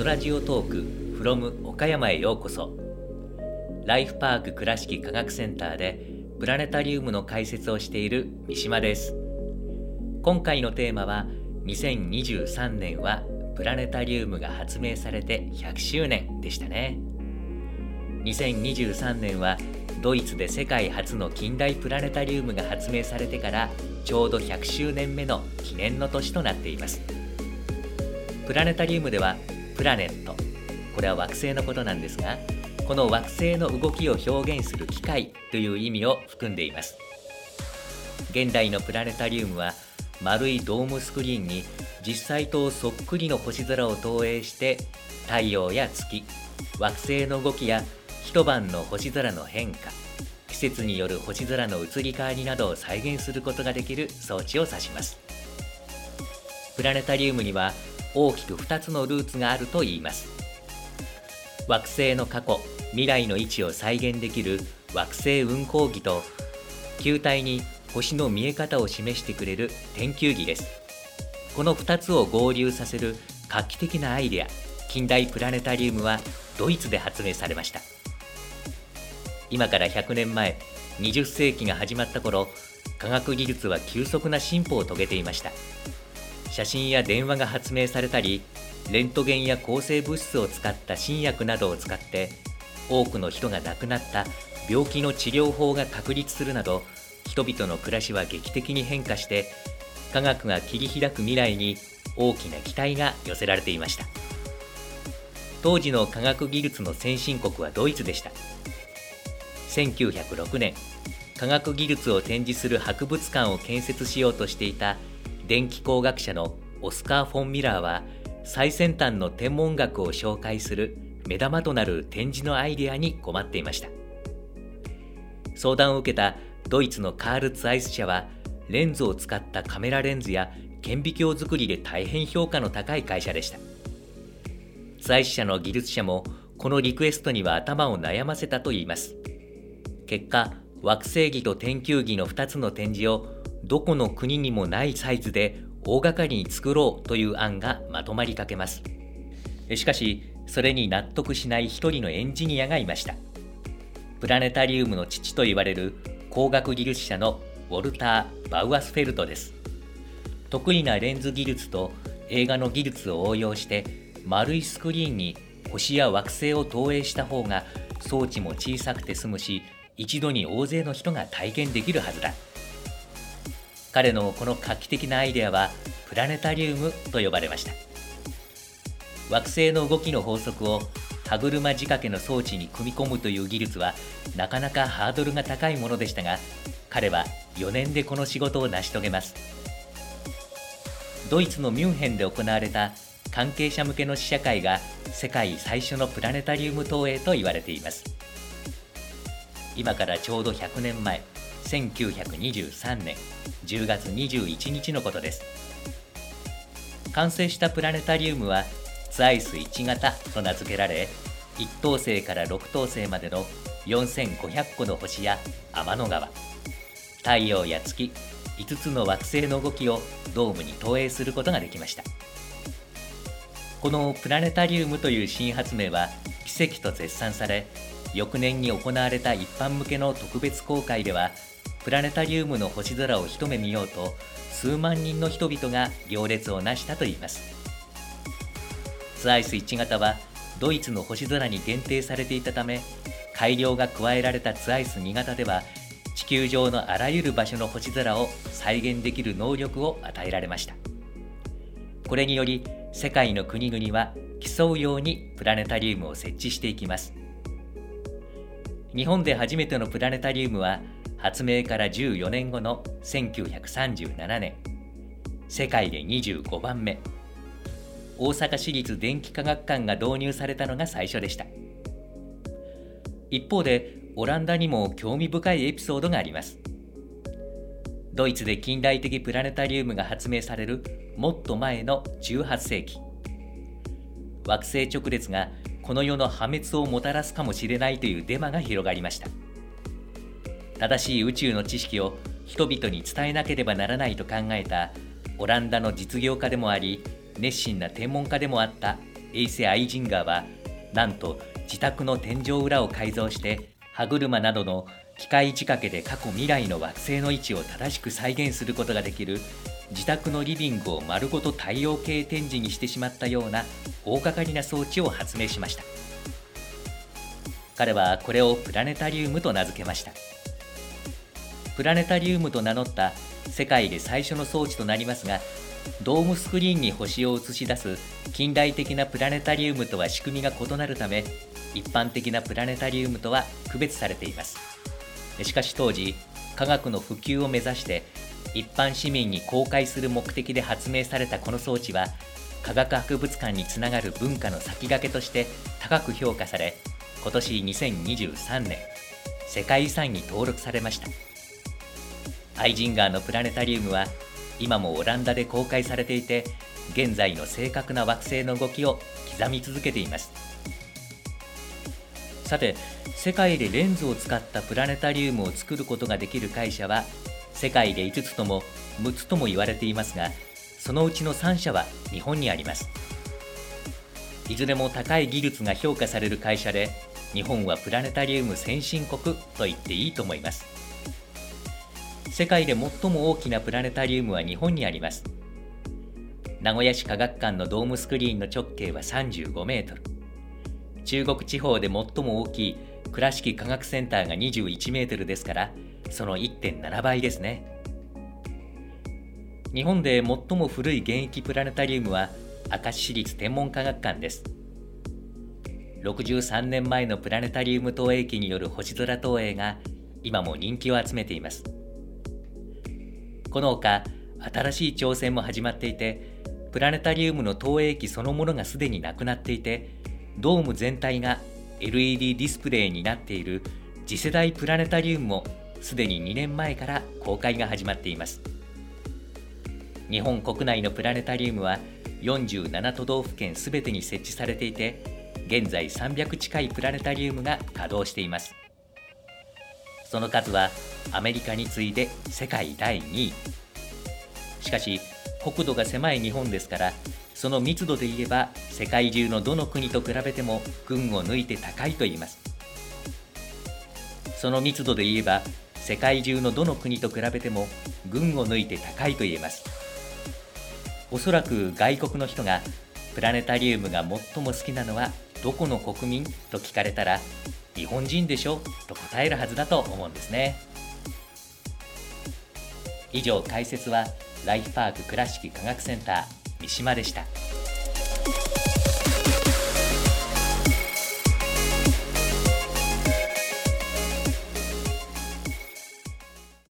空ジオトーク from 岡山へようこそ。ライフパーク倉敷科学センターでプラネタリウムの解説をしている三島です。今回のテーマは2023年はプラネタリウムが発明されて100周年でしたね。2023年はドイツで世界初の近代プラネタリウムが発明されてからちょうど100周年目の記念の年となっています。プラネタリウムではプラネット。これは惑星のことなんですがこの惑星の動きを表現する機械という意味を含んでいます。現代のプラネタリウムは丸いドームスクリーンに実際とそっくりの星空を投影して太陽や月惑星の動きや一晩の星空の変化季節による星空の移り変わりなどを再現することができる装置を指します。プラネタリウムには大きく2つのルーツがあるといいます。惑星の過去未来の位置を再現できる惑星運行儀と球体に星の見え方を示してくれる天球儀です。この2つを合流させる画期的なアイデア近代プラネタリウムはドイツで発明されました。今から100年前20世紀が始まった頃科学技術は急速な進歩を遂げていました。写真や電話が発明されたりレントゲンや抗生物質を使った新薬などを使って多くの人が亡くなった病気の治療法が確立するなど人々の暮らしは劇的に変化して科学が切り開く未来に大きな期待が寄せられていました。当時の科学技術の先進国はドイツでした。1906年科学技術を展示する博物館を建設しようとしていた電気工学者のオスカー・フォン・ミラーは最先端の天文学を紹介する目玉となる展示のアイデアに困っていました。相談を受けたドイツのカール・ツアイス社はレンズを使ったカメラレンズや顕微鏡作りで大変評価の高い会社でした。ツアイス社の技術者もこのリクエストには頭を悩ませたといいます。結果惑星儀と天球儀の2つの展示をどこの国にもないサイズで大掛かりに作ろうという案がまとまりかけます。しかしそれに納得しない一人のエンジニアがいました。プラネタリウムの父と言われる工学技術者のウォルター・バウアスフェルトです。得意なレンズ技術と映画の技術を応用して丸いスクリーンに星や惑星を投影した方が装置も小さくて済むし一度に大勢の人が体験できるはずだ。彼のこの画期的なアイデアはプラネタリウムと呼ばれました。惑星の動きの法則を歯車仕掛けの装置に組み込むという技術はなかなかハードルが高いものでしたが彼は4年でこの仕事を成し遂げます。ドイツのミュンヘンで行われた関係者向けの試写会が世界最初のプラネタリウム投影と言われています。今からちょうど100年前1923年10月21日のことです。完成したプラネタリウムはツアイス1型と名付けられ1等星から6等星までの4500個の星や天の川太陽や月5つの惑星の動きをドームに投影することができました。このプラネタリウムという新発明は奇跡と絶賛され翌年に行われた一般向けの特別公開ではプラネタリウムの星空を一目見ようと数万人の人々が行列を成したといいます。ツアイス1型はドイツの星空に限定されていたため改良が加えられたツアイス2型では地球上のあらゆる場所の星空を再現できる能力を与えられました。これにより世界の国々は競うようにプラネタリウムを設置していきます。日本で初めてのプラネタリウムは発明から14年後の1937年。世界で25番目。大阪市立電気科学館が導入されたのが最初でした。一方でオランダにも興味深いエピソードがあります。ドイツで近代的プラネタリウムが発明されるもっと前の18世紀。惑星直列がこの世の破滅をもたらすかもしれないというデマが広がりました。正しい宇宙の知識を人々に伝えなければならないと考えたオランダの実業家でもあり熱心な天文家でもあったエイセ・アイジンガーはなんと自宅の天井裏を改造して歯車などの機械仕掛けで過去未来の惑星の位置を正しく再現することができる自宅のリビングを丸ごと太陽系展示にしてしまったような大掛かりな装置を発明しました。彼はこれをプラネタリウムと名付けました。プラネタリウムと名乗った世界で最初の装置となりますがドームスクリーンに星を映し出す近代的なプラネタリウムとは仕組みが異なるため一般的なプラネタリウムとは区別されています。しかし当時科学の普及を目指して一般市民に公開する目的で発明されたこの装置は科学博物館につながる文化の先駆けとして高く評価され今年2023年世界遺産に登録されました。アイジンガーのプラネタリウムは今もオランダで公開されていて現在の正確な惑星の動きを刻み続けています。さて世界でレンズを使ったプラネタリウムを作ることができる会社は世界で5つとも6つとも言われていますがそのうちの3社は日本にあります。いずれも高い技術が評価される会社で日本はプラネタリウム先進国と言っていいと思います。世界で最も大きなプラネタリウムは日本にあります。名古屋市科学館のドームスクリーンの直径は35メートル。中国地方で最も大きい倉敷科学センターが21メートルですからその1.7倍ですね。日本で最も古い現役プラネタリウムは明石市立天文科学館です。63年前のプラネタリウム投影機による星空投影が今も人気を集めています。このほか新しい挑戦も始まっていてプラネタリウムの投影機そのものがすでになくなっていてドーム全体が LED ディスプレイになっている次世代プラネタリウムもすでに2年前から公開が始まっています。日本国内のプラネタリウムは47都道府県すべてに設置されていて現在300近いプラネタリウムが稼働しています。その数はアメリカに次いで世界第2位。しかし国土が狭い日本ですからその密度で言えば世界中のどの国と比べても群を抜いて高いと言います。その密度で言えば世界中のどの国と比べても群を抜いて高いと言えますおそらく外国の人がプラネタリウムが最も好きなのはどこの国民と聞かれたら日本人でしょと答えるはずだと思うんですね以上解説はライフパーク倉敷科学センター三島でした。